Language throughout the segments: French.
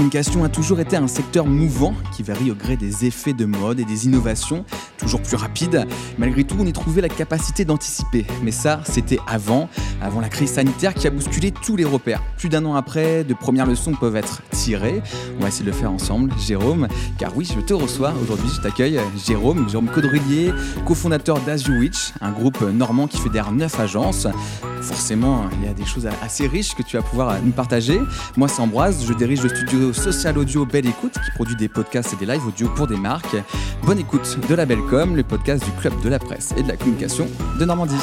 communication a toujours été un secteur mouvant qui varie au gré des effets de mode et des innovations, toujours plus rapides. Malgré tout, on y trouvait la capacité d'anticiper. Mais ça, c'était avant, avant la crise sanitaire qui a bousculé tous les repères. Plus d'un an après, de premières leçons peuvent être tirées. On va essayer de le faire ensemble, Jérôme, car oui, je te reçois aujourd'hui, je t'accueille, Jérôme, Jérôme Caudrelier, cofondateur d'Azuwitch, un groupe normand qui fédère neuf agences. Forcément, il y a des choses assez riches que tu vas pouvoir nous partager. Moi, c'est Ambroise, je dirige le studio Social Audio Belle Écoute qui produit des podcasts et des lives audio pour des marques. Bonne écoute de la Bellecom, le podcast du club de la presse et de la communication de Normandie.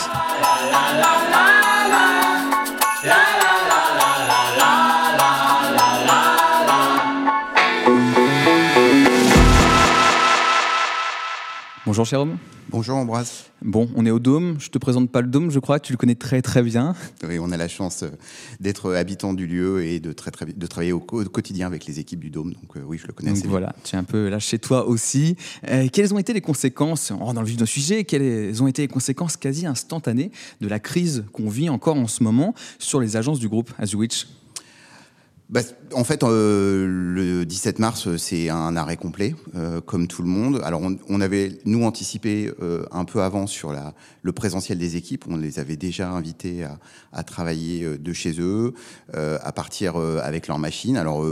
Bonjour Jérôme. Bonjour Ambroise. Bon, on est au Dôme. Je te présente pas le Dôme, je crois. Tu le connais très très bien. Oui, on a la chance euh, d'être habitant du lieu et de, très, très, de travailler au, quotidien avec les équipes du Dôme. Donc euh, oui, je le connais. Donc voilà, tu es un peu là chez toi aussi. Euh, quelles ont été les conséquences, on dans le vif du sujet, quelles ont été les conséquences quasi instantanées de la crise qu'on vit encore en ce moment sur les agences du groupe Azwitch bah, en fait, euh, le 17 mars, c'est un arrêt complet, euh, comme tout le monde. Alors, on, avait, nous, anticipé euh, un peu avant sur la, le présentiel des équipes. On les avait déjà invités à, à travailler de chez eux, à partir avec leurs machines. Alors,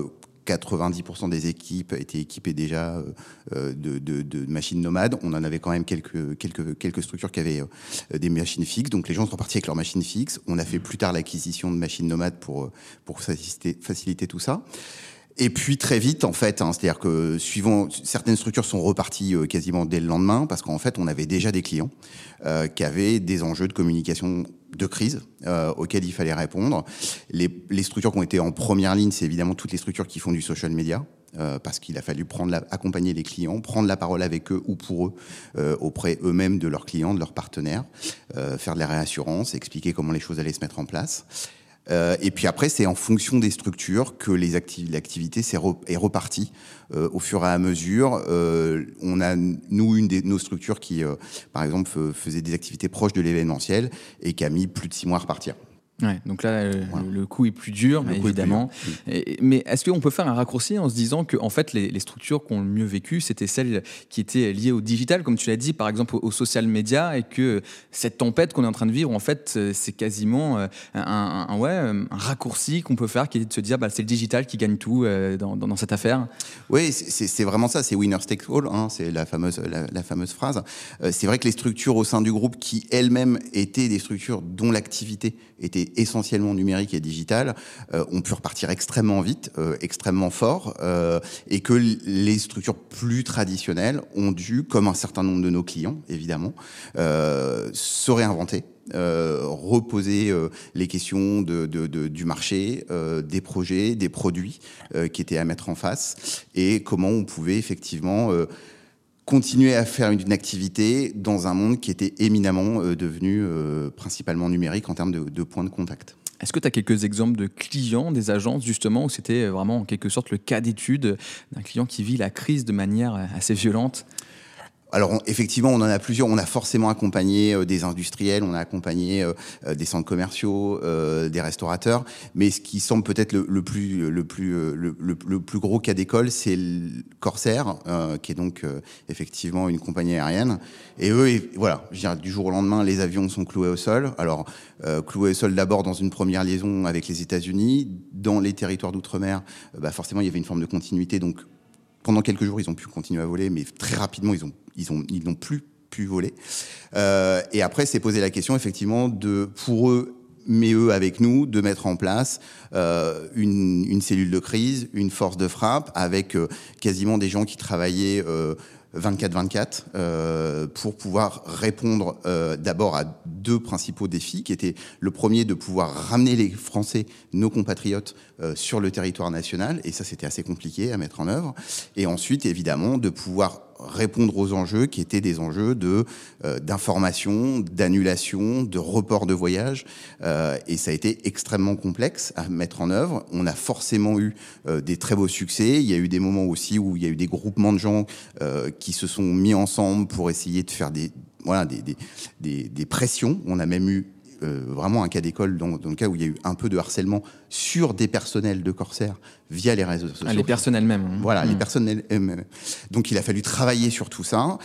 90% des équipes étaient équipées déjà euh, de, de, machines nomades. On en avait quand même quelques, structures qui avaient euh, des machines fixes. Donc les gens sont repartis avec leurs machines fixes. On a fait plus tard l'acquisition de machines nomades pour, faciliter, tout ça. Et puis très vite, en fait, hein, c'est-à-dire que suivant certaines structures sont reparties euh, quasiment dès le lendemain parce qu'en fait, on avait déjà des clients euh, qui avaient des enjeux de communication de crise euh, auxquels il fallait répondre. Les, structures qui ont été en première ligne, c'est évidemment toutes les structures qui font du social media. Euh, parce qu'il a fallu prendre accompagner les clients, prendre la parole avec eux ou pour eux, euh, auprès eux-mêmes de leurs clients, de leurs partenaires, faire de la réassurance, expliquer comment les choses allaient se mettre en place. Euh, et puis après, c'est en fonction des structures que les l'activité est, repartie euh, au fur et à mesure. Euh, on a, nous, une de nos structures qui, par exemple, faisait des activités proches de l'événementiel et qui a mis plus de six mois à repartir. Ouais, donc là, euh, le coup est plus dur, évidemment. mais est-ce qu'on peut faire un raccourci en se disant que, en fait, les, structures qui ont le mieux vécu, c'était celles qui étaient liées au digital, comme tu l'as dit, par exemple, aux social media, et que cette tempête qu'on est en train de vivre, en fait, euh, c'est quasiment euh, un, ouais, un raccourci qu'on peut faire, qui est de se dire, bah, c'est le digital qui gagne tout dans, dans, cette affaire. Oui, c'est vraiment ça, c'est winner takes all, hein, c'est la fameuse, la, la fameuse phrase. c'est vrai que les structures au sein du groupe qui elles-mêmes étaient des structures dont l'activité était essentiellement numérique et digital, euh, ont pu repartir extrêmement vite, euh, extrêmement fort, euh, et que les structures plus traditionnelles ont dû, comme un certain nombre de nos clients, évidemment, se réinventer. reposer les questions de, du marché, des projets, des produits qui étaient à mettre en face et comment on pouvait effectivement continuer à faire une, activité dans un monde qui était éminemment euh, devenu euh, principalement numérique en termes de, de points de contact. Est-ce que tu as quelques exemples de clients des agences justement où c'était vraiment en quelque sorte le cas d'étude d'un client qui vit la crise de manière assez violente? Alors effectivement, on en a plusieurs. On a forcément accompagné euh, des industriels, on a accompagné euh, euh, des centres commerciaux, des restaurateurs. Mais ce qui semble peut-être le, plus le plus le, plus gros cas d'école, c'est Corsair, qui est donc effectivement une compagnie aérienne. Et eux, voilà, je dirais, du jour au lendemain, les avions sont cloués au sol. Alors cloués au sol d'abord dans une première liaison avec les États-Unis, dans les territoires d'outre-mer. Bah forcément, il y avait une forme de continuité, donc pendant quelques jours, ils ont pu continuer à voler, mais très rapidement, ils ont, ils ont, ils n'ont plus pu voler. Euh, et après, c'est poser la question, effectivement, de pour eux mais eux avec nous, de mettre en place euh, une, cellule de crise, une force de frappe, avec euh, quasiment des gens qui travaillaient euh, 24-24 euh, pour pouvoir répondre d'abord à deux principaux défis qui étaient le premier de pouvoir ramener les Français, nos compatriotes, sur le territoire national et ça c'était assez compliqué à mettre en œuvre et ensuite évidemment de pouvoir répondre aux enjeux qui étaient des enjeux de euh, d'information, d'annulation, de report de voyage. Euh, et ça a été extrêmement complexe à mettre en œuvre. On a forcément eu euh, des très beaux succès. Il y a eu des moments aussi où il y a eu des groupements de gens qui se sont mis ensemble pour essayer de faire des voilà des, des, des pressions. On a même eu vraiment un cas d'école dans, le cas où il y a eu un peu de harcèlement sur des personnels de Corsair via les réseaux sociaux. Ah, les personnes elles-mêmes. Hein. Voilà, les mmh. personnes elles-mêmes. Donc il a fallu travailler sur tout ça.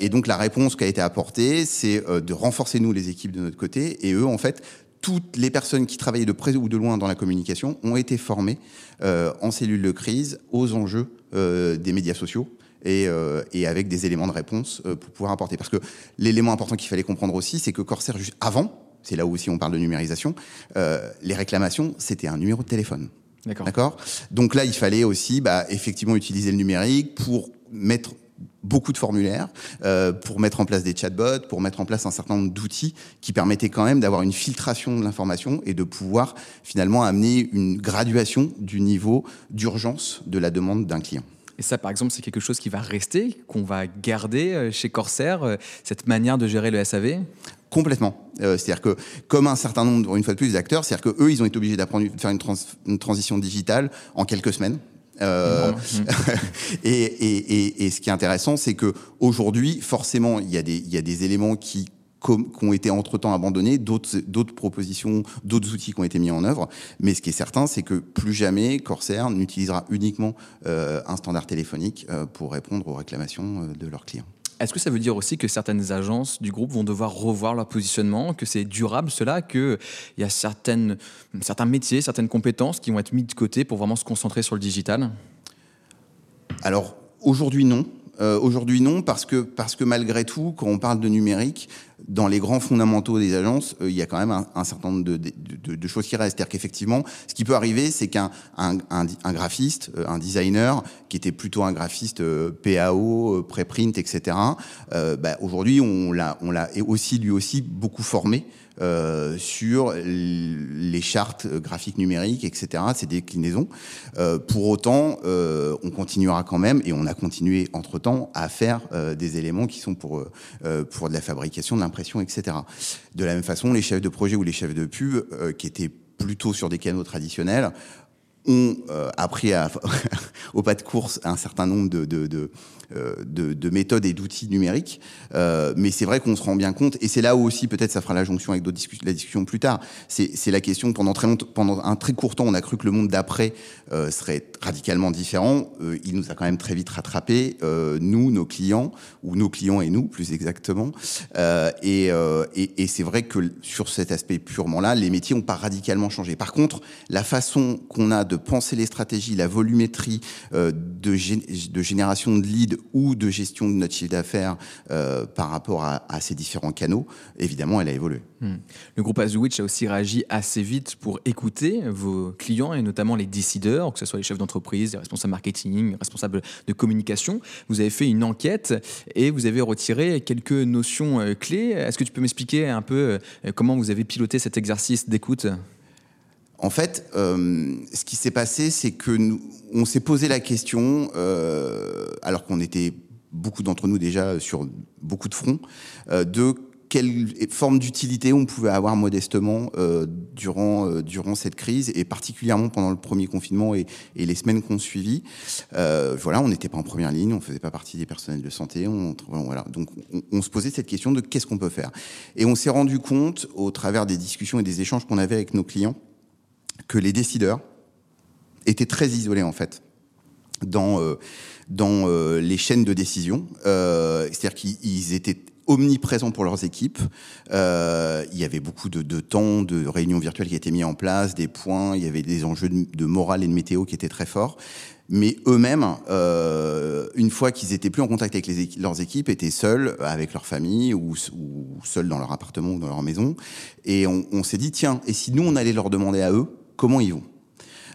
et donc la réponse qui a été apportée, c'est de renforcer nous les équipes de notre côté et eux en fait toutes les personnes qui travaillaient de près ou de loin dans la communication ont été formées en cellule de crise aux enjeux des médias sociaux euh, et, avec des éléments de réponse euh, pour pouvoir apporter. Parce que l'élément important qu'il fallait comprendre aussi, c'est que Corsair, juste avant, c'est là où aussi on parle de numérisation, euh, les réclamations, c'était un numéro de téléphone. D'accord. Donc là, il fallait aussi, bah, effectivement, utiliser le numérique pour mettre beaucoup de formulaires, pour mettre en place des chatbots, pour mettre en place un certain nombre d'outils qui permettaient quand même d'avoir une filtration de l'information et de pouvoir finalement amener une graduation du niveau d'urgence de la demande d'un client. Et ça, par exemple, c'est quelque chose qui va rester, qu'on va garder euh, chez Corsair, euh, cette manière de gérer le SAV Complètement. Euh, c'est-à-dire que, comme un certain nombre, une fois de plus, d'acteurs, c'est-à-dire qu'eux, ils ont été obligés d'apprendre, de faire une, transition digitale en quelques semaines. et, et, et, ce qui est intéressant, c'est que aujourd'hui, forcément, il y, a des, il y a des éléments qui qui ont été entre-temps abandonnés, d'autres propositions, d'autres outils qui ont été mis en œuvre. Mais ce qui est certain, c'est que plus jamais Corsair n'utilisera uniquement euh, un standard téléphonique euh, pour répondre aux réclamations euh, de leurs clients. Est-ce que ça veut dire aussi que certaines agences du groupe vont devoir revoir leur positionnement, que c'est durable cela, qu'il y a certaines, certains métiers, certaines compétences qui vont être mis de côté pour vraiment se concentrer sur le digital? Alors aujourd'hui non. Euh, aujourd'hui, non, parce que, parce que malgré tout, quand on parle de numérique, dans les grands fondamentaux des agences, euh, il y a quand même un, certain nombre de, choses qui restent. C'est-à-dire qu'effectivement, ce qui peut arriver, c'est qu'un un, un, graphiste, euh, un designer, qui était plutôt un graphiste PAO, préprint, etc., bah, aujourd'hui, on l'a aussi, lui aussi, beaucoup formé euh, sur les chartes graphiques numériques, etc., ces déclinaisons. Euh, pour autant, euh, on continuera quand même, et on a continué entre-temps, à faire des éléments qui sont pour, pour de la fabrication, de l'impression, etc. De la même façon, les chefs de projet ou les chefs de pub, qui étaient plutôt sur des canaux traditionnels, ont appris à, au pas de course un certain nombre de, euh, de, méthodes et d'outils numériques. Euh, mais c'est vrai qu'on se rend bien compte, et c'est là où aussi peut-être ça fera la jonction avec la discussion plus tard. C'est la question pendant pendant un très court temps, on a cru que le monde d'après euh, serait radicalement différent. il nous a quand même très vite rattrapé, nous, nos clients, ou nos clients et nous, plus exactement. et, et, et c'est vrai que sur cet aspect purement là, les métiers n'ont pas radicalement changé. Par contre, la façon qu'on a de penser les stratégies, la volumétrie de, de génération de leads ou de gestion de notre chiffre d'affaires euh, par rapport à, ces différents canaux, évidemment, elle a évolué. Hmm. Le groupe Azuwitch a aussi réagi assez vite pour écouter vos clients et notamment les décideurs, que ce soit les chefs d'entreprise, les responsables marketing, les responsables de communication. Vous avez fait une enquête et vous avez retiré quelques notions euh, clés. Est-ce que tu peux m'expliquer un peu euh, comment vous avez piloté cet exercice d'écoute? En fait, euh, ce qui s'est passé, c'est que nous, on s'est posé la question, euh, alors qu'on était beaucoup d'entre nous déjà sur beaucoup de fronts, euh, de quelle forme d'utilité on pouvait avoir modestement durant durant cette crise et particulièrement pendant le premier confinement et, les semaines qu'on suivit. voilà, on n'était pas en première ligne, on faisait pas partie des personnels de santé. Voilà, donc on, on, se posait cette question de qu'est-ce qu'on peut faire. Et on s'est rendu compte au travers des discussions et des échanges qu'on avait avec nos clients que les décideurs étaient très isolés en fait dans euh, dans euh, les chaînes de décision. Euh, C'est-à-dire qu'ils étaient omniprésents pour leurs équipes. Euh, il y avait beaucoup de, temps de réunions virtuelles qui étaient mis en place, des points, il y avait des enjeux de, morale et de météo qui étaient très forts. Mais eux-mêmes, euh, une fois qu'ils étaient plus en contact avec les leurs équipes, étaient seuls avec leur famille ou, seuls dans leur appartement ou dans leur maison. Et on s'est dit, tiens, et si nous, on allait leur demander à eux comment ils vont.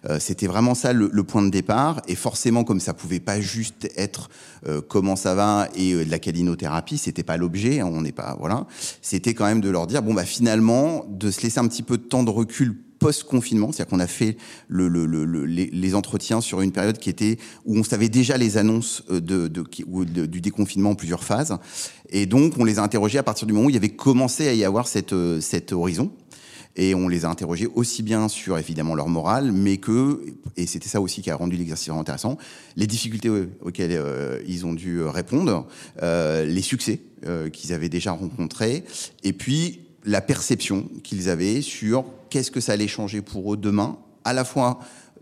Euh, c'était vraiment ça le, point de départ. Et forcément, comme ça pouvait pas juste être euh, comment ça va et euh, de la calinothérapie, c'était pas l'objet. Hein, on n'est pas voilà. C'était quand même de leur dire bon bah finalement de se laisser un petit peu de temps de recul post-confinement, c'est-à-dire qu'on a fait le, les, entretiens sur une période qui était où on savait déjà les annonces de, du déconfinement en plusieurs phases, et donc on les a interrogés à partir du moment où il y avait commencé à y avoir cette, cet horizon. Et on les a interrogés aussi bien sur évidemment leur morale, mais que, et c'était ça aussi qui a rendu l'exercice vraiment intéressant, les difficultés auxquelles euh, ils ont dû répondre, euh, les succès euh, qu'ils avaient déjà rencontrés, et puis la perception qu'ils avaient sur qu'est-ce que ça allait changer pour eux demain, à la fois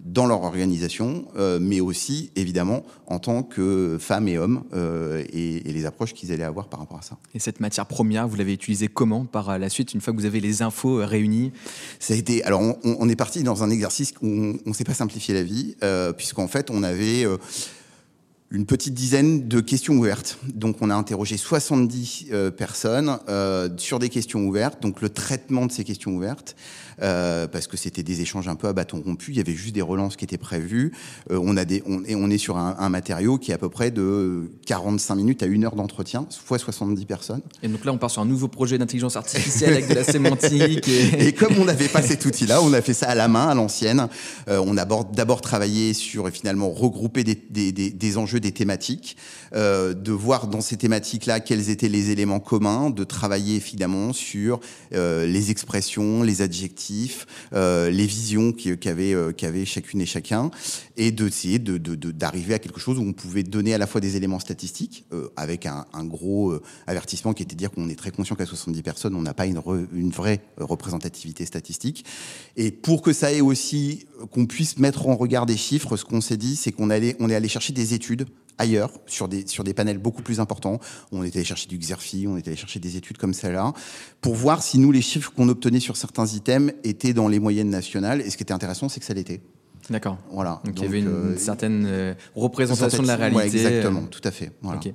dans leur organisation, euh, mais aussi évidemment en tant que femmes et hommes euh, et, et, les approches qu'ils allaient avoir par rapport à ça. Et cette matière première, vous l'avez utilisée comment par la suite, une fois que vous avez les infos réunies? Ça a été. Alors, on, on est parti dans un exercice où on ne s'est pas simplifié la vie, euh, puisqu'en fait, on avait une petite dizaine de questions ouvertes. Donc on a interrogé 70 euh, personnes euh, sur des questions ouvertes, donc le traitement de ces questions ouvertes, euh, parce que c'était des échanges un peu à bâton rompu, il y avait juste des relances qui étaient prévues. On, a des, on, et on est sur un, un, matériau qui est à peu près de 45 minutes à une heure d'entretien, fois 70 personnes. Et donc là on part sur un nouveau projet d'intelligence artificielle avec de la sémantique. Et, et comme on n'avait pas cet outil-là, on a fait ça à la main, à l'ancienne. On a d'abord travaillé sur finalement regrouper des, des, des, des des thématiques, euh, de voir dans ces thématiques-là quels étaient les éléments communs, de travailler évidemment sur euh, les expressions, les adjectifs, euh, les visions qu'avaient chacune et chacun, et d'essayer de, d'arriver à quelque chose où on pouvait donner à la fois des éléments statistiques, avec un, gros avertissement qui était de dire qu'on est très conscient qu'à 70 personnes, on n'a pas une, vraie représentativité statistique. Et pour que ça ait aussi, qu'on puisse mettre en regard des chiffres, ce qu'on s'est dit, c'est qu'on est allé chercher des études ailleurs, sur des, sur des panels beaucoup plus importants. On était allé chercher du Xerfi, on était allé chercher des études comme celle-là, pour voir si nous, les chiffres qu'on obtenait sur certains items étaient dans les moyennes nationales. Et ce qui était intéressant, c'est que ça l'était. D'accord. Voilà. Donc, Donc, il y avait une euh, certaine euh, représentation de la réalité. Ouais, exactement, tout à fait. Voilà. Okay.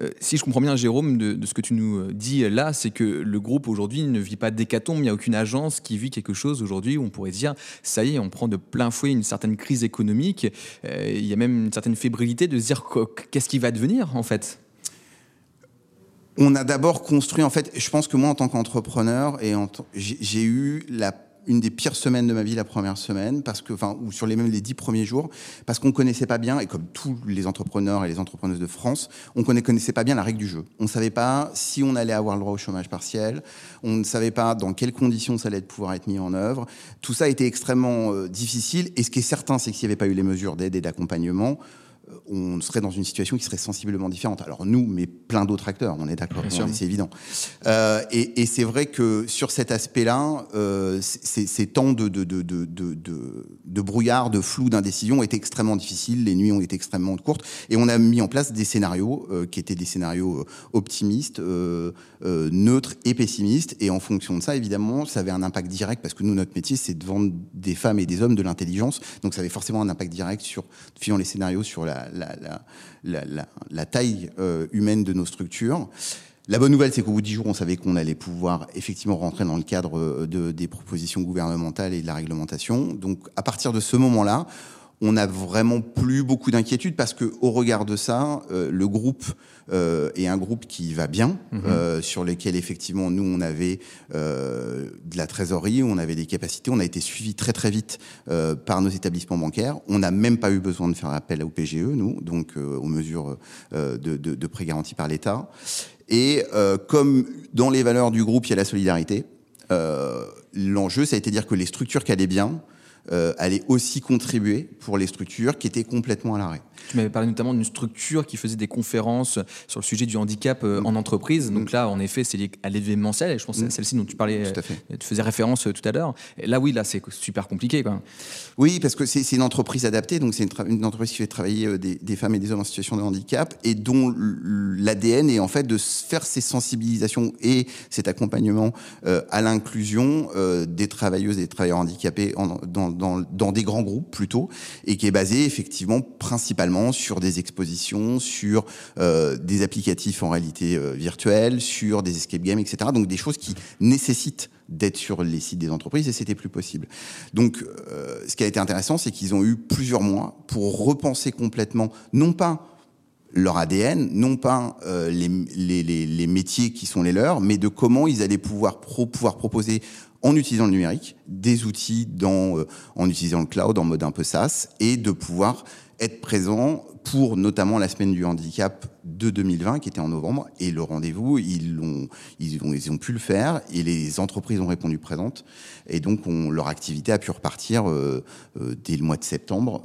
Euh, si je comprends bien, Jérôme, de, de, ce que tu nous dis là, c'est que le groupe aujourd'hui ne vit pas d'hécatombe. Il n'y a aucune agence qui vit quelque chose aujourd'hui où on pourrait dire ça y est, on prend de plein fouet une certaine crise économique. Euh, il y a même une certaine fébrilité de se dire qu'est-ce qui va devenir en fait? On a d'abord construit, en fait, je pense que moi, en tant qu'entrepreneur, et j'ai eu la une des pires semaines de ma vie la première semaine parce que enfin ou sur les les dix premiers jours parce qu'on connaissait pas bien et comme tous les entrepreneurs et les entrepreneuses de France on ne connaissait pas bien la règle du jeu. On savait pas si on allait avoir le droit au chômage partiel on ne savait pas dans quelles conditions ça allait pouvoir être mis en œuvre. Tout ça été extrêmement euh, difficile et ce qui est certain c'est que s'il n'y avait pas eu les mesures d'aide et d'accompagnement on serait dans une situation qui serait sensiblement différente. Alors nous, mais plein d'autres acteurs, on est d'accord, c'est évident. Euh, et, et c'est vrai que sur cet aspect-là, euh, ces temps de, de, de, brouillard, de flou, d'indécision étaient extrêmement difficiles, les nuits ont été extrêmement courtes, et on a mis en place des scénarios euh, qui étaient des scénarios optimistes, euh, euh, neutres et pessimistes, et en fonction de ça, évidemment, ça avait un impact direct, parce que nous, notre métier, c'est de vendre des femmes et des hommes de l'intelligence, donc ça avait forcément un impact direct sur, suivant les scénarios, sur la, la, taille euh, humaine de nos structures. La bonne nouvelle, c'est qu'au bout de dix jours, on savait qu'on allait pouvoir effectivement rentrer dans le cadre de, des propositions gouvernementales et de la réglementation. Donc, à partir de ce moment-là, on n'a vraiment plus beaucoup d'inquiétude parce que, au regard de ça, euh, le groupe euh, est un groupe qui va bien, mmh. euh, sur lesquels effectivement nous on avait euh, de la trésorerie, on avait des capacités, on a été suivi très très vite euh, par nos établissements bancaires. On n'a même pas eu besoin de faire appel au PGE, nous, donc euh, aux mesures de, de, de prêts garantis par l'État. Et comme dans les valeurs du groupe, il y a la solidarité. L'enjeu, ça a été de dire que les structures qui allaient bien allait aussi contribuer pour les structures qui étaient complètement à l'arrêt. Tu m'avais parlé notamment d'une structure qui faisait des conférences sur le sujet du handicap euh, en entreprise. Donc là, en effet, c'est à l'événementiel. Et je pense que c'est celle-ci dont tu parlais, tout à fait. tu faisais référence tout à l'heure. Là, oui, là, c'est super compliqué. Quoi. Oui, parce que c'est une entreprise adaptée. Donc c'est une, une, entreprise qui fait travailler des, des, femmes et des hommes en situation de handicap et dont l'ADN est en fait de faire ces sensibilisations et cet accompagnement euh, à l'inclusion euh, des travailleuses et des travailleurs handicapés en, dans, dans, dans des grands groupes plutôt et qui est basé effectivement principalement sur des expositions, sur euh, des applicatifs en réalité euh, virtuelle, sur des escape games, etc. Donc des choses qui nécessitent d'être sur les sites des entreprises et c'était plus possible. Donc euh, ce qui a été intéressant, c'est qu'ils ont eu plusieurs mois pour repenser complètement, non pas leur ADN, non pas les, métiers qui sont les leurs, mais de comment ils allaient pouvoir proposer en utilisant le numérique, des outils dans, euh, en utilisant le cloud en mode un peu SaaS, et de pouvoir être présent pour notamment la semaine du handicap de 2020 qui était en novembre et le rendez-vous ils ont ils ont ils ont pu le faire et les entreprises ont répondu présentes et donc on, leur activité a pu repartir euh, euh, dès le mois de septembre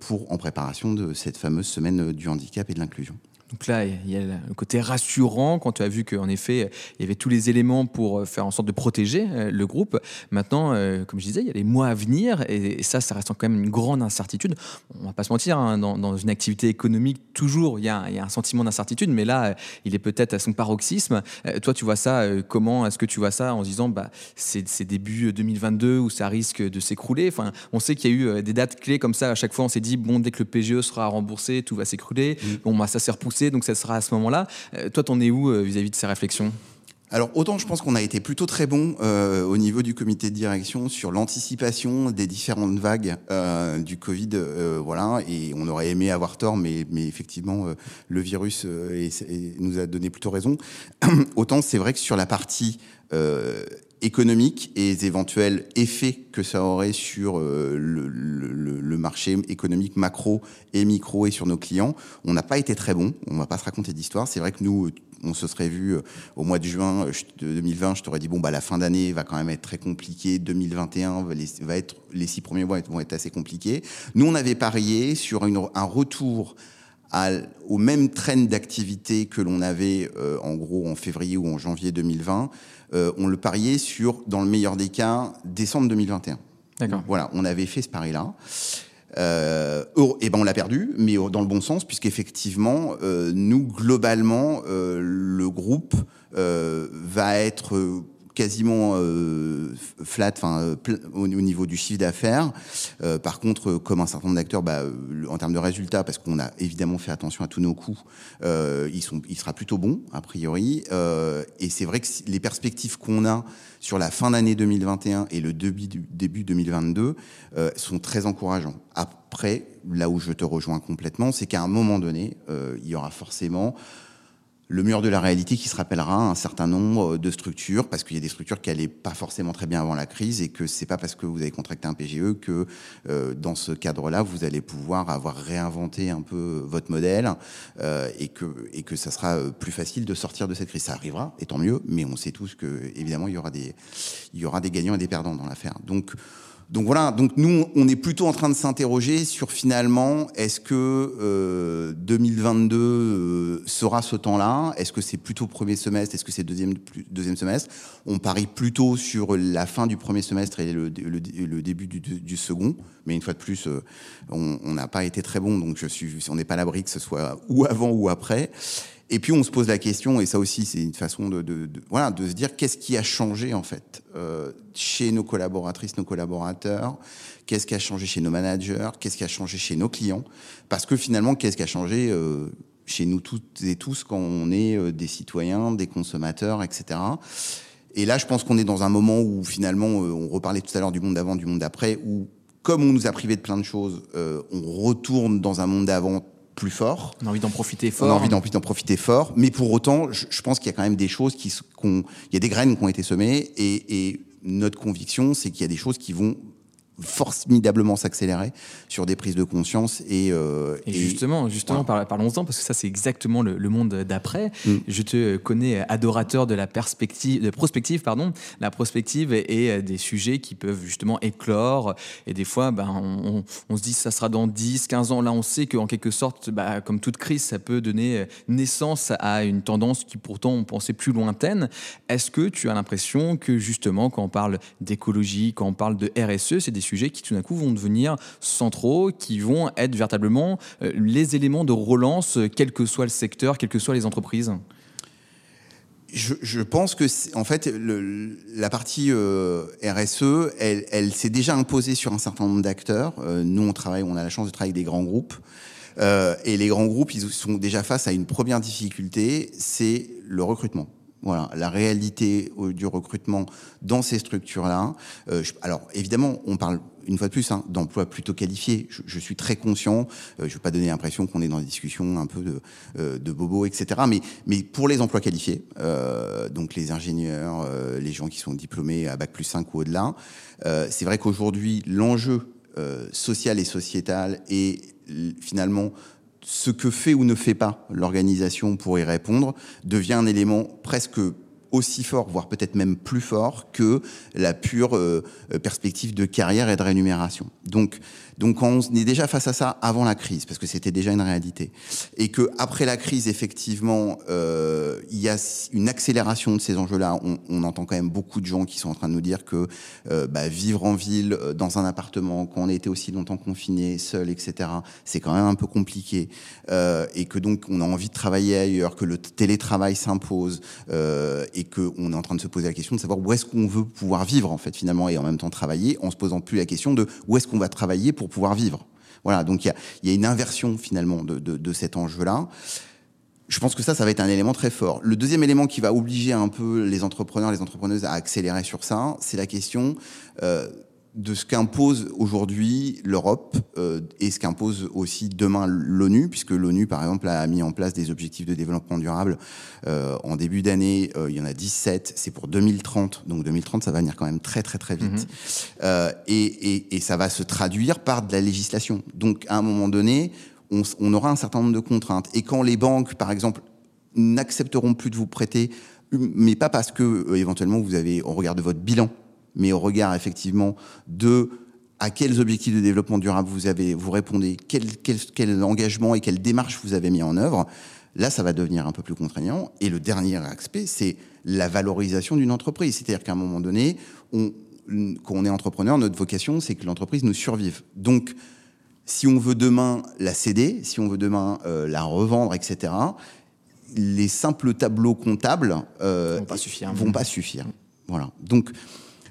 pour en préparation de cette fameuse semaine du handicap et de l'inclusion. Donc là, il y a le côté rassurant quand tu as vu qu'en effet, il y avait tous les éléments pour faire en sorte de protéger le groupe. Maintenant, comme je disais, il y a les mois à venir et, ça, ça reste quand même une grande incertitude. On va pas se mentir, hein, dans, une activité économique, toujours, il y a, il y a un sentiment d'incertitude, mais là, il est peut-être à son paroxysme. toi, tu vois ça comment Est-ce que tu vois ça en disant, bah, c'est début 2022 où ça risque de s'écrouler? Enfin, on sait qu'il y a eu des dates clés comme ça. À chaque fois, on s'est dit, bon, dès que le PGE sera remboursé, tout va s'écrouler. Mm. Bon, bah, ça s'est repoussé, donc ça sera à ce moment-là. Euh, toi, t'en es où euh, vis-à-vis de ces réflexions? Alors autant je pense qu'on a été plutôt très bon euh, au niveau du comité de direction sur l'anticipation des différentes vagues du Covid, voilà, et on aurait aimé avoir tort, mais, mais effectivement le virus nous a donné plutôt raison. autant c'est vrai que sur la partie économique et les éventuels effets que ça aurait sur euh, le, marché économique macro et micro et sur nos clients. On n'a pas été très bon, on va pas se raconter d'histoire. C'est vrai que nous, on se serait vu euh, au mois de juin 2020, je t'aurais dit, bon, bah, la fin d'année va quand même être très compliquée, 2021 va, être, les six premiers mois vont être assez compliqués. Nous, on avait parié sur un retour à, au même train d'activité que l'on avait euh, en gros en février ou en janvier 2020, euh, on le pariait sur, dans le meilleur des cas, décembre 2021. D'accord. Voilà, on avait fait ce pari-là. Euh, et ben on l'a perdu, mais dans le bon sens, puisqu'effectivement, euh, nous globalement, euh, le groupe euh, va être quasiment euh, flat enfin, euh, au, niveau du chiffre d'affaires. Euh, par contre, comme un certain nombre d'acteurs, bah, en termes de résultats, parce qu'on a évidemment fait attention à tous nos coûts, ils sont, il sera plutôt bon, a priori. et c'est vrai que les perspectives qu'on a sur la fin d'année 2021 et le début, début 2022 sont très encourageants. Après, là où je te rejoins complètement, c'est qu'à un moment donné, il y aura forcément le mur de la réalité qui se rappellera un certain nombre de structures, parce qu'il y a des structures qui n'allaient pas forcément très bien avant la crise, et que c'est pas parce que vous avez contracté un PGE que euh, dans ce cadre-là, vous allez pouvoir avoir réinventé un peu votre modèle, euh, et, que, et que ça sera plus facile de sortir de cette crise. Ça arrivera, et tant mieux, mais on sait tous que évidemment il y aura des, il y aura des gagnants et des perdants dans l'affaire. Donc donc voilà, donc nous, on est plutôt en train de s'interroger sur finalement, est-ce que euh, 2022 euh, sera ce temps-là? Est-ce que c'est plutôt premier semestre? Est-ce que c'est deuxième, deuxième semestre? On parie plutôt sur la fin du premier semestre et le, début du, du, second. Mais une fois de plus, euh, on n'a pas été très bon, donc je suis, on n'est pas à l'abri que ce soit ou avant ou après. Et puis on se pose la question, et ça aussi c'est une façon de, de, de, voilà, de se dire qu'est-ce qui a changé en fait euh, chez nos collaboratrices, nos collaborateurs, qu'est-ce qui a changé chez nos managers, qu'est-ce qui a changé chez nos clients, parce que finalement qu'est-ce qui a changé euh, chez nous toutes et tous quand on est euh, des citoyens, des consommateurs, etc. Et là je pense qu'on est dans un moment où finalement euh, on reparlait tout à l'heure du monde d'avant, du monde d'après, où comme on nous a privé de plein de choses, euh, on retourne dans un monde d'avant plus fort. On a envie d'en profiter fort. On a envie d'en profiter fort. Mais pour autant, je, je pense qu'il y a quand même des choses qui, il y a des graines qui ont été semées et, et notre conviction, c'est qu'il y a des choses qui vont formidablement s'accélérer sur des prises de conscience et, euh, et, justement justement parlons-en parce que ça c'est exactement le, monde d'après. Mm. je te connais adorateur de la perspective de prospective pardon. La prospective et, des sujets qui peuvent justement éclore. Et des fois ben, on, on, se dit ça sera dans 10 15 ans. Là on sait qu'en quelque sorte bah, comme toute crise ça peut donner naissance à une tendance qui pourtant on pensait plus lointaine. Est-ce que tu as l'impression que justement quand on parle d'écologie quand on parle de RSE c'est des sujets qui tout d'un coup vont devenir centraux, qui vont être véritablement euh, les éléments de relance, euh, quel que soit le secteur, quelles que soient les entreprises je, pense que en fait la partie euh, RSE, elle, s'est déjà imposée sur un certain nombre d'acteurs. nous, on travaille, on a la chance de travailler avec des grands groupes, et les grands groupes, ils sont déjà face à une première difficulté, c'est le recrutement. Voilà, la réalité du recrutement dans ces structures-là. Euh, alors évidemment, on parle une fois de plus hein, d'emplois plutôt qualifiés. Je, je, suis très conscient. Euh, je ne veux pas donner l'impression qu'on est dans des discussions un peu de, euh, de bobo, etc. Mais, mais pour les emplois qualifiés, euh, donc les ingénieurs, euh, les gens qui sont diplômés à bac plus 5 ou au-delà, c'est vrai qu'aujourd'hui l'enjeu social et sociétal est finalement ce que fait ou ne fait pas l'organisation pour y répondre devient un élément presque aussi fort, voire peut-être même plus fort que la pure euh, perspective de carrière et de rémunération. Donc, donc on est déjà face à ça avant la crise, parce que c'était déjà une réalité. Et que après la crise, effectivement, euh, il y a une accélération de ces enjeux-là. On, on, entend quand même beaucoup de gens qui sont en train de nous dire que euh, bah, vivre en ville, euh, dans un appartement, quand on a été aussi longtemps confiné, seul, etc., c'est quand même un peu compliqué. Euh, et que donc on a envie de travailler ailleurs, que le télétravail s'impose, euh, et qu'on est en train de se poser la question de savoir où est-ce qu'on veut pouvoir vivre, en fait, finalement, et en même temps travailler, en se posant plus la question de où est-ce qu'on va travailler pour pouvoir vivre. Voilà, donc il y a, y a, une inversion finalement de, de, cet enjeu-là. Je pense que ça, ça va être un élément très fort. Le deuxième élément qui va obliger un peu les entrepreneurs, les entrepreneuses à accélérer sur ça, c'est la question euh, de ce qu'impose aujourd'hui l'Europe euh, et ce qu'impose aussi demain l'ONU, puisque l'ONU, par exemple, a mis en place des objectifs de développement durable euh, en début d'année. Euh, il y en a 17, c'est pour 2030. Donc 2030, ça va venir quand même très très très vite. Mmh. Et, et, et, ça va se traduire par de la législation. Donc à un moment donné, on, on aura un certain nombre de contraintes. Et quand les banques, par exemple, n'accepteront plus de vous prêter, mais pas parce que éventuellement vous avez, au regard de votre bilan, mais au regard effectivement de à quels objectifs de développement durable vous avez, vous répondez, quel, quel, quel engagement et quelle démarche vous avez mis en œuvre, là, ça va devenir un peu plus contraignant. Et le dernier aspect, c'est la valorisation d'une entreprise. C'est-à-dire qu'à un moment donné, on, quand on est entrepreneur, notre vocation, c'est que l'entreprise nous survive. Donc, si on veut demain la céder, si on veut demain euh, la revendre, etc., les simples tableaux comptables euh, vont pas suffire. Vont pas suffire. Voilà. Donc,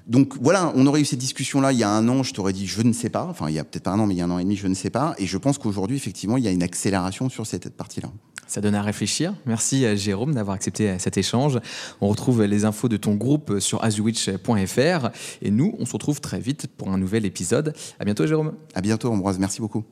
donc voilà, on aurait eu cette discussion-là il y a un an, je t'aurais dit je ne sais pas, enfin il y a peut-être pas un an, mais il y a un an et demi, je ne sais pas, et je pense qu'aujourd'hui, effectivement, il y a une accélération sur cette partie-là. Ça donne à réfléchir. Merci Jérôme d'avoir accepté cet échange. On retrouve les infos de ton groupe sur azuwitch.fr et nous, on se retrouve très vite pour un nouvel épisode. À bientôt Jérôme. À bientôt Ambroise, merci beaucoup.